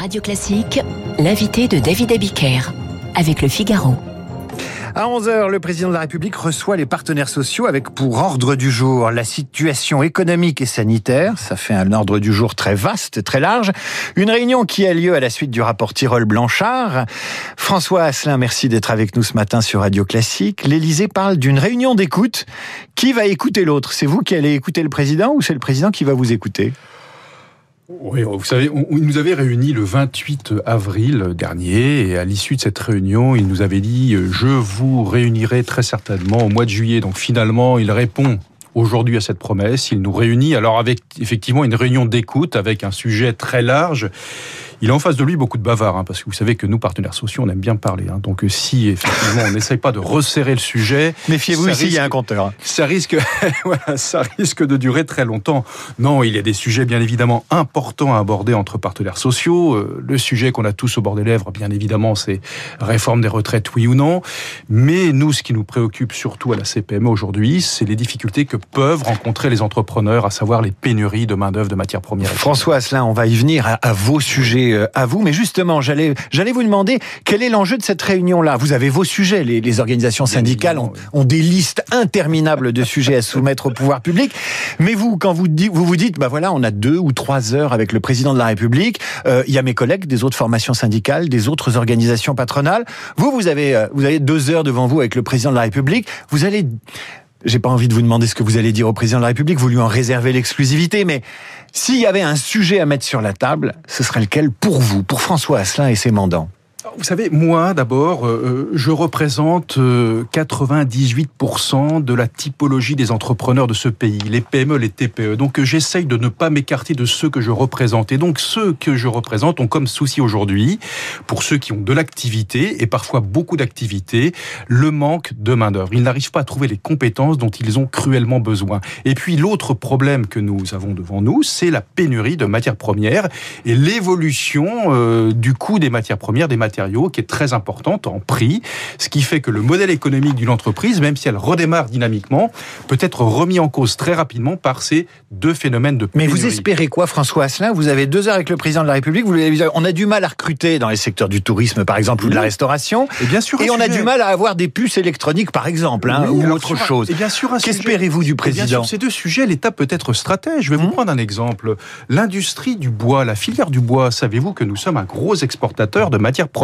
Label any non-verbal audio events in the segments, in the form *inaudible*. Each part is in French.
Radio Classique, l'invité de David Abiker avec le Figaro. À 11h, le président de la République reçoit les partenaires sociaux avec pour ordre du jour la situation économique et sanitaire. Ça fait un ordre du jour très vaste, très large. Une réunion qui a lieu à la suite du rapport Tirol-Blanchard. François Asselin, merci d'être avec nous ce matin sur Radio Classique. L'Élysée parle d'une réunion d'écoute. Qui va écouter l'autre? C'est vous qui allez écouter le président ou c'est le président qui va vous écouter? Oui, vous savez, on, il nous avait réunis le 28 avril dernier et à l'issue de cette réunion, il nous avait dit euh, je vous réunirai très certainement au mois de juillet. Donc finalement, il répond aujourd'hui à cette promesse. Il nous réunit alors avec effectivement une réunion d'écoute avec un sujet très large il a en face de lui beaucoup de bavards, hein, parce que vous savez que nous, partenaires sociaux, on aime bien parler. Hein. donc si effectivement on n'essaye pas de resserrer le sujet, méfiez-vous ici, il y a un compteur. Hein. Ça risque, *laughs* voilà, ça risque de durer très longtemps. Non, il y a des sujets bien évidemment importants à aborder entre partenaires sociaux. Euh, le sujet qu'on a tous au bord des lèvres, bien évidemment, c'est réforme des retraites, oui ou non. Mais nous, ce qui nous préoccupe surtout à la CPME aujourd'hui, c'est les difficultés que peuvent rencontrer les entrepreneurs, à savoir les pénuries de main d'œuvre, de matières premières. François Asselin, on va y venir à, à vos sujets euh, à vous. Mais justement, j'allais, j'allais vous demander quel est l'enjeu de cette réunion-là? Vous avez vos sujets. Les, organisations syndicales ont, des listes interminables de sujets à soumettre au pouvoir public. Mais vous, quand vous, vous vous dites, bah voilà, on a deux ou trois heures avec le président de la République. Euh, il y a mes collègues des autres formations syndicales, des autres organisations patronales. Vous, vous avez, euh, vous avez deux heures devant vous avec le président de la République. Vous allez j'ai pas envie de vous demander ce que vous allez dire au président de la République, vous lui en réservez l'exclusivité, mais s'il y avait un sujet à mettre sur la table, ce serait lequel pour vous, pour François Asselin et ses mandants? Vous savez, moi d'abord, euh, je représente 98% euh, de la typologie des entrepreneurs de ce pays, les PME, les TPE. Donc euh, j'essaye de ne pas m'écarter de ceux que je représente. Et donc ceux que je représente ont comme souci aujourd'hui, pour ceux qui ont de l'activité et parfois beaucoup d'activité, le manque de main-d'œuvre. Ils n'arrivent pas à trouver les compétences dont ils ont cruellement besoin. Et puis l'autre problème que nous avons devant nous, c'est la pénurie de matières premières et l'évolution du coût des matières premières, des matières qui est très importante en prix, ce qui fait que le modèle économique d'une entreprise, même si elle redémarre dynamiquement, peut être remis en cause très rapidement par ces deux phénomènes de pénurie. Mais vous espérez quoi, François Asselin? Vous avez deux heures avec le président de la République. Vous on a du mal à recruter dans les secteurs du tourisme, par exemple, ou de la restauration. Et bien sûr. Et on a du mal à avoir des puces électroniques, par exemple, hein, ou autre chose. Et bien sûr. Qu'espérez-vous du président? Sur ces deux sujets, l'État peut être stratège. Je vais vous hum. prendre un exemple. L'industrie du bois, la filière du bois. Savez-vous que nous sommes un gros exportateur de matières premières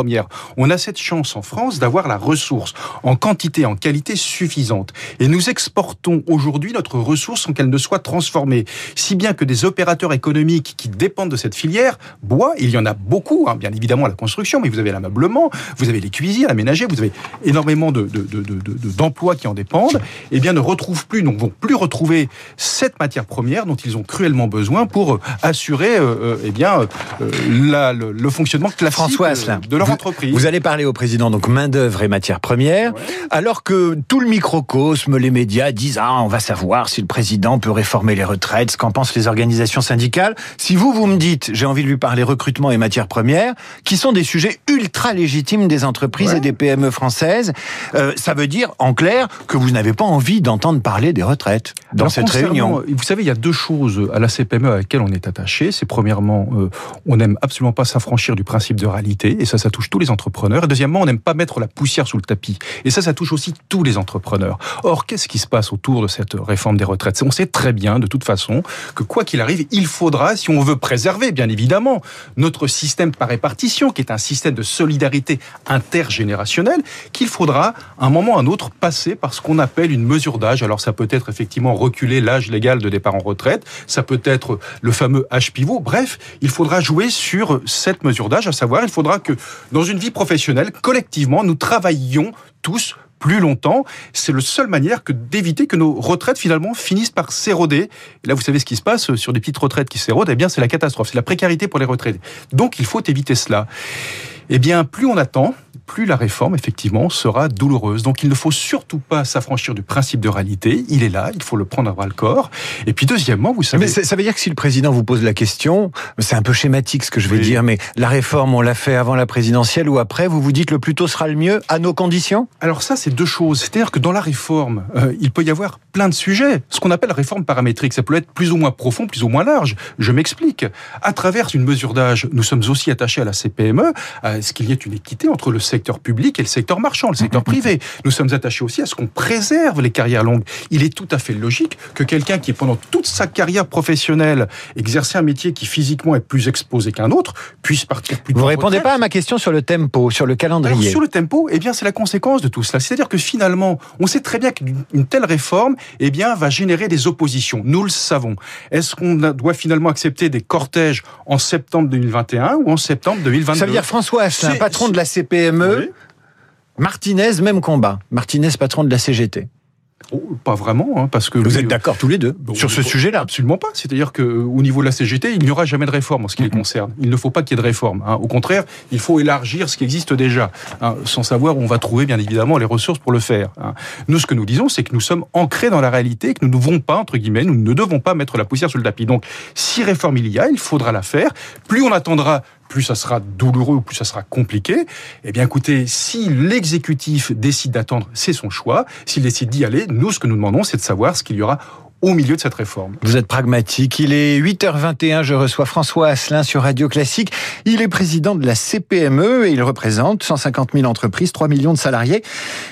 On a cette chance en France d'avoir la ressource en quantité, en qualité suffisante. Et nous exportons aujourd'hui notre ressource sans qu'elle ne soit transformée. Si bien que des opérateurs économiques qui dépendent de cette filière, bois, il y en a beaucoup, hein, bien évidemment la construction, mais vous avez l'ameublement, vous avez les cuisines, l'aménager, vous avez énormément d'emplois de, de, qui en dépendent, eh bien ne retrouvent plus, ne vont plus retrouver cette matière première dont ils ont cruellement besoin pour euh, assurer euh, euh, eh bien, le, fonctionnement classique François de leur vous allez parler au président, donc main-d'œuvre et matières premières, alors que tout le microcosme, les médias disent Ah, on va savoir si le président peut réformer les retraites, ce qu'en pensent les organisations syndicales. Si vous, vous me dites J'ai envie de lui parler recrutement et matières premières, qui sont des sujets ultra légitimes des entreprises et des PME françaises, euh, ça veut dire, en clair, que vous n'avez pas envie d'entendre parler des retraites dans cette réunion. Vous savez, il y a deux choses à la CPME à laquelle on est attaché. C'est premièrement, euh, on n'aime absolument pas s'affranchir du principe de réalité, et ça, ça touche tous les entrepreneurs. Et deuxièmement, on n'aime pas mettre la poussière sous le tapis. Et ça, ça touche aussi tous les entrepreneurs. Or, qu'est-ce qui se passe autour de cette réforme des retraites? On sait très bien, de toute façon, que quoi qu'il arrive, il faudra, si on veut préserver, bien évidemment, notre système par répartition, qui est un système de solidarité intergénérationnelle, qu'il faudra, à un moment ou à un autre, passer par ce qu'on appelle une mesure d'âge. Alors, ça peut être effectivement reculer l'âge légal de départ en retraite, ça peut être le fameux âge pivot. Bref, il faudra jouer sur cette mesure d'âge, à savoir, il faudra que dans une vie professionnelle, collectivement, nous travaillions tous plus longtemps. C'est la seule manière que d'éviter que nos retraites finalement finissent par s'éroder. Et là, vous savez ce qui se passe sur des petites retraites qui s'érodent? Eh bien, c'est la catastrophe, c'est la précarité pour les retraités. Donc, il faut éviter cela. Eh bien, plus on attend, plus la réforme, effectivement, sera douloureuse. Donc il ne faut surtout pas s'affranchir du principe de réalité. Il est là, il faut le prendre à bras le corps. Et puis deuxièmement, vous savez... Mais ça veut dire que si le président vous pose la question, c'est un peu schématique ce que je vais dire, mais la réforme, on l'a fait avant la présidentielle ou après, vous vous dites le plus tôt sera le mieux à nos conditions? Alors ça, c'est deux choses. C'est-à-dire que dans la réforme, euh, il peut y avoir plein de sujets. Ce qu'on appelle réforme paramétrique, ça peut être plus ou moins profond, plus ou moins large. Je m'explique. À travers une mesure d'âge, nous sommes aussi attachés à la CPME, à ce qu'il y ait une équité entre le secteur public et le secteur marchand, le secteur privé. Nous sommes attachés aussi à ce qu'on préserve les carrières longues. Il est tout à fait logique que quelqu'un qui, pendant toute sa carrière professionnelle, exerçait un métier qui physiquement est plus exposé qu'un autre, puisse partir plus Vous ne répondez pas à ma question sur le tempo, sur le calendrier. sur le tempo, eh bien, c'est la conséquence de tout cela. C'est-à-dire que finalement, on sait très bien qu'une telle réforme, eh bien, va générer des oppositions. Nous le savons. Est-ce qu'on doit finalement accepter des cortèges en septembre 2021 ou en septembre 2022 Ça veut dire François Asselin, patron de la CPME, Martinez, même combat. Martinez, patron de la CGT. Oh, pas vraiment, hein, parce que vous êtes d'accord tous les deux sur ce sujet-là? Absolument pas. C'est-à-dire que euh, au niveau de la CGT, il n'y aura jamais de réforme en ce qui les concerne. Il ne faut pas qu'il y ait de réforme. Hein. Au contraire, il faut élargir ce qui existe déjà, hein, sans savoir où on va trouver bien évidemment les ressources pour le faire. Nous, ce que nous disons, c'est que nous sommes ancrés dans la réalité, que nous ne devons pas entre guillemets, nous ne devons pas mettre la poussière sur le tapis. Donc, si réforme il y a, il faudra la faire. Plus on attendra, plus ça sera douloureux, plus ça sera compliqué. Eh bien, écoutez, si l'exécutif décide d'attendre, c'est son choix. S'il décide d'y aller, nous, ce que nous demandons, c'est de savoir ce qu'il y aura au milieu de cette réforme. Vous êtes pragmatique. Il est 8h21, je reçois François Asselin sur Radio Classique. Il est président de la CPME et il représente 150 000 entreprises, 3 millions de salariés.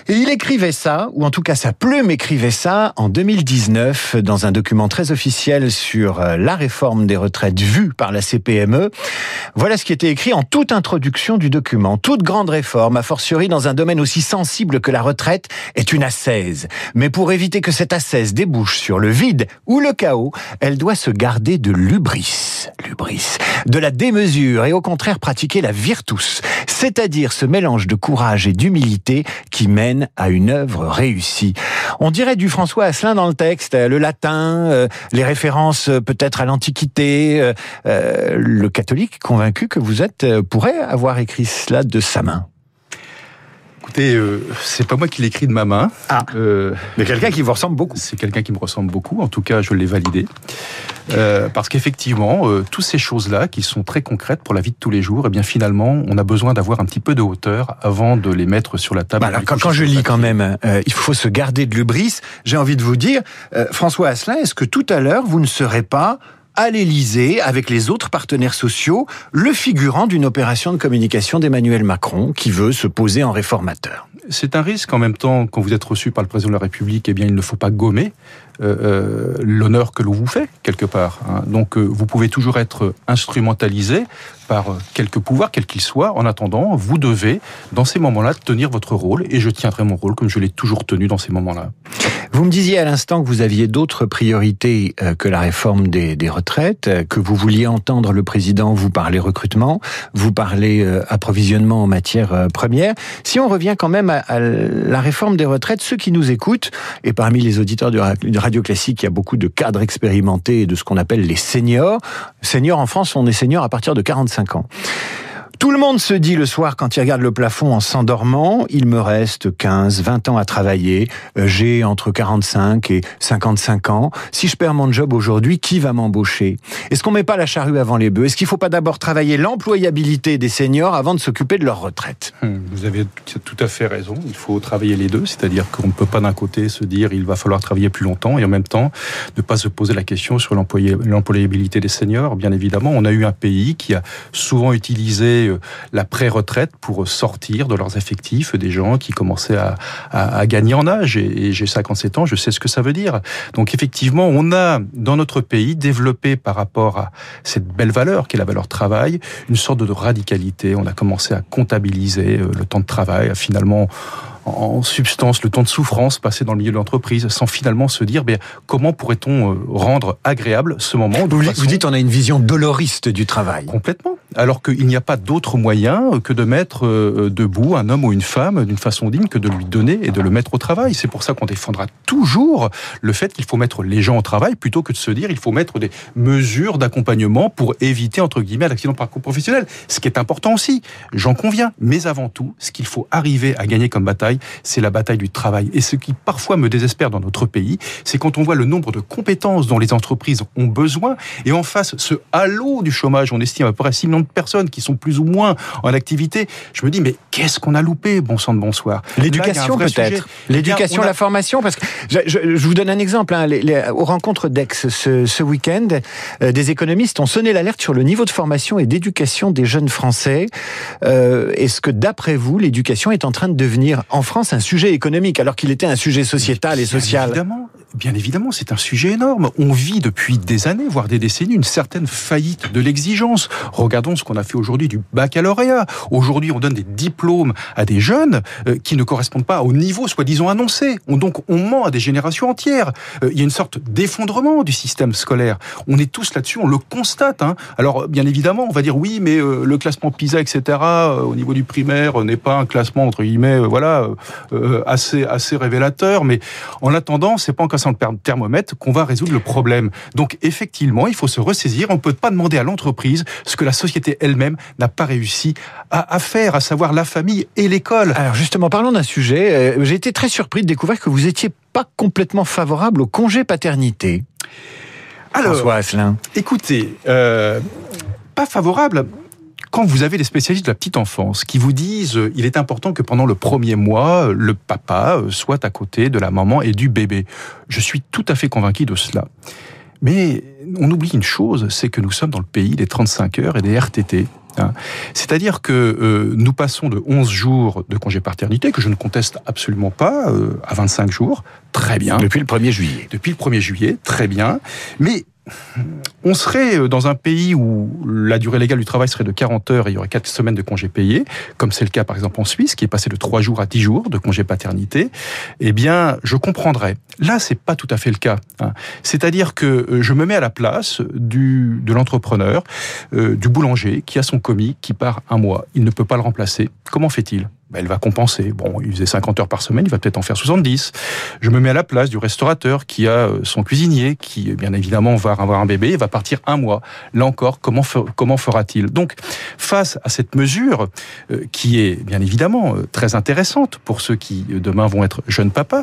Et il écrivait ça, ou en tout cas sa plume écrivait ça, en 2019 dans un document très officiel sur euh, la réforme des retraites vue par la CPME. Voilà ce qui était écrit en toute introduction du document. Toute grande réforme, a fortiori dans un domaine aussi sensible que la retraite, est une assaise. Mais pour éviter que cette assaise débouche sur le vide ou le chaos, elle doit se garder de l'ubris, l'ubris, de la démesure et au contraire pratiquer la virtus, c'est-à-dire ce mélange de courage et d'humilité qui mène à une œuvre réussie. On dirait du François Asselin dans le texte, le latin, euh, les références euh, peut-être à l'Antiquité, euh, le catholique convaincu que vous êtes pourrait avoir écrit cela de sa main. Écoutez, euh, c'est pas moi qui l'écris de ma main. Ah. Euh, mais quelqu'un qui vous ressemble beaucoup. C'est quelqu'un qui me ressemble beaucoup. En tout cas, je l'ai validé. Euh, parce qu'effectivement, euh, toutes ces choses-là, qui sont très concrètes pour la vie de tous les jours, eh bien finalement, on a besoin d'avoir un petit peu de hauteur avant de les mettre sur la table. Bah quand, quand je lis quand même, euh, il faut se garder de l'ubris. J'ai envie de vous dire, François Asselin, est-ce que tout à l'heure, vous ne serez pas à l'Élysée, avec les autres partenaires sociaux, le figurant d'une opération de communication d'Emmanuel Macron qui veut se poser en réformateur. C'est un risque en même temps, quand vous êtes reçu par le président de la République, eh bien, il ne faut pas gommer euh, euh, l'honneur que l'on vous fait quelque part. Hein. Donc, euh, vous pouvez toujours être instrumentalisé par quelque pouvoir, quel qu'il soit. En attendant, vous devez, dans ces moments-là, tenir votre rôle, et je tiendrai mon rôle comme je l'ai toujours tenu dans ces moments-là. Vous me disiez à l'instant que vous aviez d'autres priorités que la réforme des, retraites, que vous vouliez entendre le président vous parler recrutement, vous parler approvisionnement en matières premières. Si on revient quand même à, la réforme des retraites, ceux qui nous écoutent, et parmi les auditeurs de, Radio Classique, il y a beaucoup de cadres expérimentés et de ce qu'on appelle les seniors. Seniors en France, on est seniors à partir de 45 ans. Tout le monde se dit le soir quand il regarde le plafond en s'endormant, il me reste 15, 20 ans à travailler, euh, j'ai entre 45 et 55 ans. Si je perds mon job aujourd'hui, qui va m'embaucher? Est-ce qu'on met pas la charrue avant les bœufs? Est-ce qu'il faut pas d'abord travailler l'employabilité des seniors avant de s'occuper de leur retraite? Hum, Vous avez tout à fait raison, il faut travailler les deux, c'est-à-dire qu'on ne peut pas d'un côté se dire il va falloir travailler plus longtemps et en même temps ne pas se poser la question sur l'employabilité des seniors. Bien évidemment, on a eu un pays qui a souvent utilisé la pré-retraite pour sortir de leurs effectifs des gens qui commençaient à, gagner en âge. Et, j'ai 57 ans, je sais ce que ça veut dire. Donc effectivement, on a dans notre pays développé par rapport à cette belle valeur qui est la valeur travail, une sorte de radicalité. On a commencé à comptabiliser euh, le temps de travail, à finalement en substance, le temps de souffrance passé dans le milieu de l'entreprise, sans finalement se dire bien, comment pourrait-on euh, rendre agréable ce moment vous, vous dites on a une vision doloriste du travail. Complètement. Alors qu'il n'y a pas d'autre moyen que de mettre euh, debout un homme ou une femme d'une façon digne que de lui donner et de le mettre au travail. C'est pour ça qu'on défendra toujours le fait qu'il faut mettre les gens au travail plutôt que de se dire il faut mettre des mesures d'accompagnement pour éviter entre guillemets l'accident de parcours professionnel. Ce qui est important aussi, j'en conviens. Mais avant tout, ce qu'il faut arriver à gagner comme bataille, c'est la bataille du travail. Et ce qui parfois me désespère dans notre pays, c'est quand on voit le nombre de compétences dont les entreprises ont besoin et en face ce halo du chômage, on estime à peu près 6 millions de personnes qui sont plus ou moins en activité. Je me dis mais qu'est-ce qu'on a loupé, bon sang de bonsoir? L'éducation peut-être. L'éducation, la formation, parce que je, vous donne un exemple. Hein, aux rencontres d'Aix ce, week-end, euh, des économistes ont sonné l'alerte sur le niveau de formation et d'éducation des jeunes Français. Euh, est-ce que d'après vous, l'éducation est en train de devenir en France un sujet économique alors qu'il était un sujet sociétal et social. Évidemment, bien évidemment, c'est un sujet énorme. On vit depuis des années, voire des décennies, une certaine faillite de l'exigence. Regardons ce qu'on a fait aujourd'hui du baccalauréat. Aujourd'hui, on donne des diplômes à des jeunes euh, qui ne correspondent pas au niveau soi-disant annoncé. On, donc, on ment à des générations entières. Euh, il y a une sorte d'effondrement du système scolaire. On est tous là-dessus, on le constate. Hein. Alors, bien évidemment, on va dire oui, mais euh, le classement PISA, etc., au niveau du primaire, n'est pas un classement entre guillemets, voilà, assez assez révélateur. Mais en attendant, c'est pas encore le thermomètre qu'on va résoudre le problème. Donc effectivement, il faut se ressaisir. On ne peut pas demander à l'entreprise ce que la société elle-même n'a pas réussi à, faire, à savoir la famille et l'école. Alors justement, parlons d'un sujet. Euh, j'ai été très surpris de découvrir que vous étiez pas complètement favorable au congé paternité. Alors, François Asselin. Écoutez, euh, pas favorable quand vous avez des spécialistes de la petite enfance qui vous disent euh, il est important que pendant le premier mois, euh, le papa euh, soit à côté de la maman et du bébé, je suis tout à fait convaincu de cela. Mais on oublie une chose, c'est que nous sommes dans le pays des 35 heures et des RTT. Hein. C'est-à-dire que nous passons de 11 jours de congé paternité, que je ne conteste absolument pas, à 25 jours, très bien. Depuis le 1er juillet. Depuis le 1er juillet, très bien. Mais on serait euh, dans un pays où la durée légale du travail serait de 40 heures et il y aurait 4 semaines de congés payés, comme c'est le cas par exemple en Suisse, qui est passé de 3 jours à 10 jours de congé paternité, eh bien, je comprendrais. Là, c'est pas tout à fait le cas. Hein. C'est-à-dire que euh, je me mets à la place du, de l'entrepreneur, euh, du boulanger, qui a son commis, qui part un mois. Il ne peut pas le remplacer. Comment fait-il? Ben, elle va compenser. Bon, il faisait 50 heures par semaine, il va peut-être en faire 70. Je me mets à la place du restaurateur qui a euh, son cuisinier, qui bien évidemment va avoir un bébé, et va partir un mois. Là encore, comment, comment fera-t-il? Donc, face à cette mesure, euh, qui est bien évidemment euh, très intéressante pour ceux qui demain vont être jeunes papas,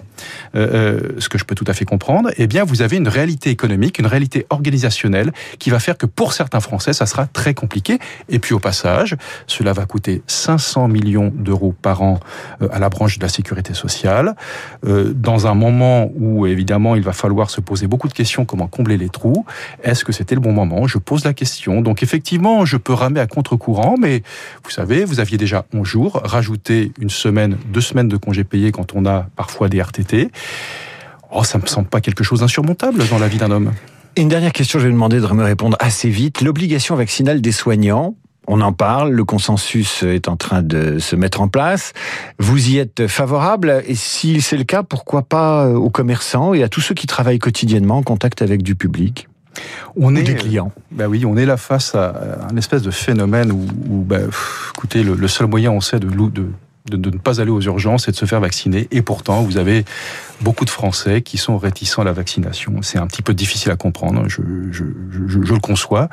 ce que je peux tout à fait comprendre, eh bien, vous avez une réalité économique, une réalité organisationnelle qui va faire que pour certains Français, ça sera très compliqué. Et puis au passage, cela va coûter 500 millions d'euros par an euh, à la branche de la sécurité sociale, euh, dans un moment où évidemment il va falloir se poser beaucoup de questions, comment combler les trous, est-ce que c'était le bon moment? Je pose la question. Donc effectivement, je peux ramer à contre-courant, mais vous savez, vous aviez déjà 11 jours, rajouter une semaine, deux semaines de congés payés quand on a parfois des RTT. Oh, ça me semble pas quelque chose d'insurmontable dans la vie d'un homme. Une dernière question, je vais demander de me répondre assez vite. L'obligation vaccinale des soignants, on en parle, le consensus est en train de se mettre en place. Vous y êtes favorable et si c'est le cas, pourquoi pas aux commerçants et à tous ceux qui travaillent quotidiennement en contact avec du public on est des clients? Bah oui, on est là face à un espèce de phénomène où, bah, écoutez, le, seul moyen, on sait, de, de de, ne pas aller aux urgences et de se faire vacciner. Et pourtant, vous avez beaucoup de Français qui sont réticents à la vaccination. C'est un petit peu difficile à comprendre, je, je, je, le conçois.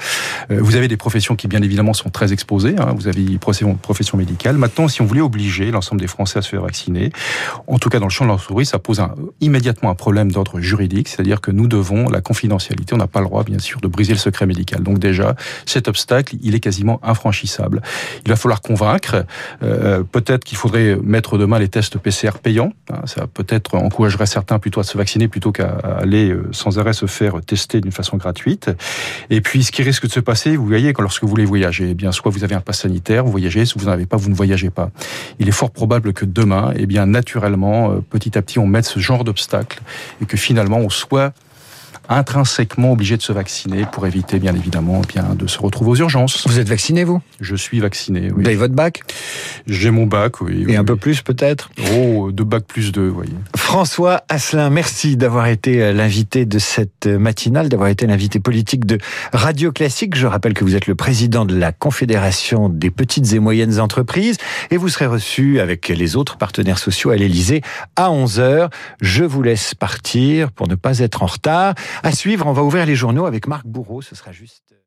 Euh, vous avez des professions qui, bien évidemment, sont très exposées. Hein. Vous avez une profession, médicale. Maintenant, si on voulait obliger l'ensemble des Français à se faire vacciner, en tout cas dans le champ de l'entreprise, ça pose immédiatement un problème d'ordre juridique, c'est-à-dire que nous devons la confidentialité. On n'a pas le droit, bien sûr, de briser le secret médical. Donc déjà, cet obstacle, il est quasiment infranchissable. Il va falloir convaincre. Euh, Peut-être qu'il faudrait mettre demain les tests PCR payants. Hein, ça peut-être encouragerait certains plutôt à se vacciner plutôt qu'à aller euh, sans arrêt se faire tester d'une façon gratuite. Et puis, ce qui risque de se passer, vous voyez, lorsque vous voulez voyager, eh bien, soit vous avez un pass sanitaire, vous voyagez, si vous n'en avez pas, vous ne voyagez pas. Il est fort probable que demain, eh bien, naturellement, euh, petit à petit, on mette ce genre d'obstacle et que finalement, on soit intrinsèquement obligés de se vacciner pour éviter, bien évidemment, eh bien de se retrouver aux urgences. Vous êtes vacciné, vous? Je suis vacciné, oui. Vous avez votre bac? J'ai mon bac, oui. Et oui, un peu plus, peut-être? Oh, deux bacs plus deux, voyez. François Asselin, merci d'avoir été euh, l'invité de cette euh, matinale, d'avoir été l'invité politique de Radio Classique. Je rappelle que vous êtes le président de la Confédération des petites et moyennes entreprises et vous serez reçu avec les autres partenaires sociaux à l'Elysée à 11h. Je vous laisse partir pour ne pas être en retard. À suivre, on va ouvrir les journaux avec Marc Bourreau. Ce sera juste...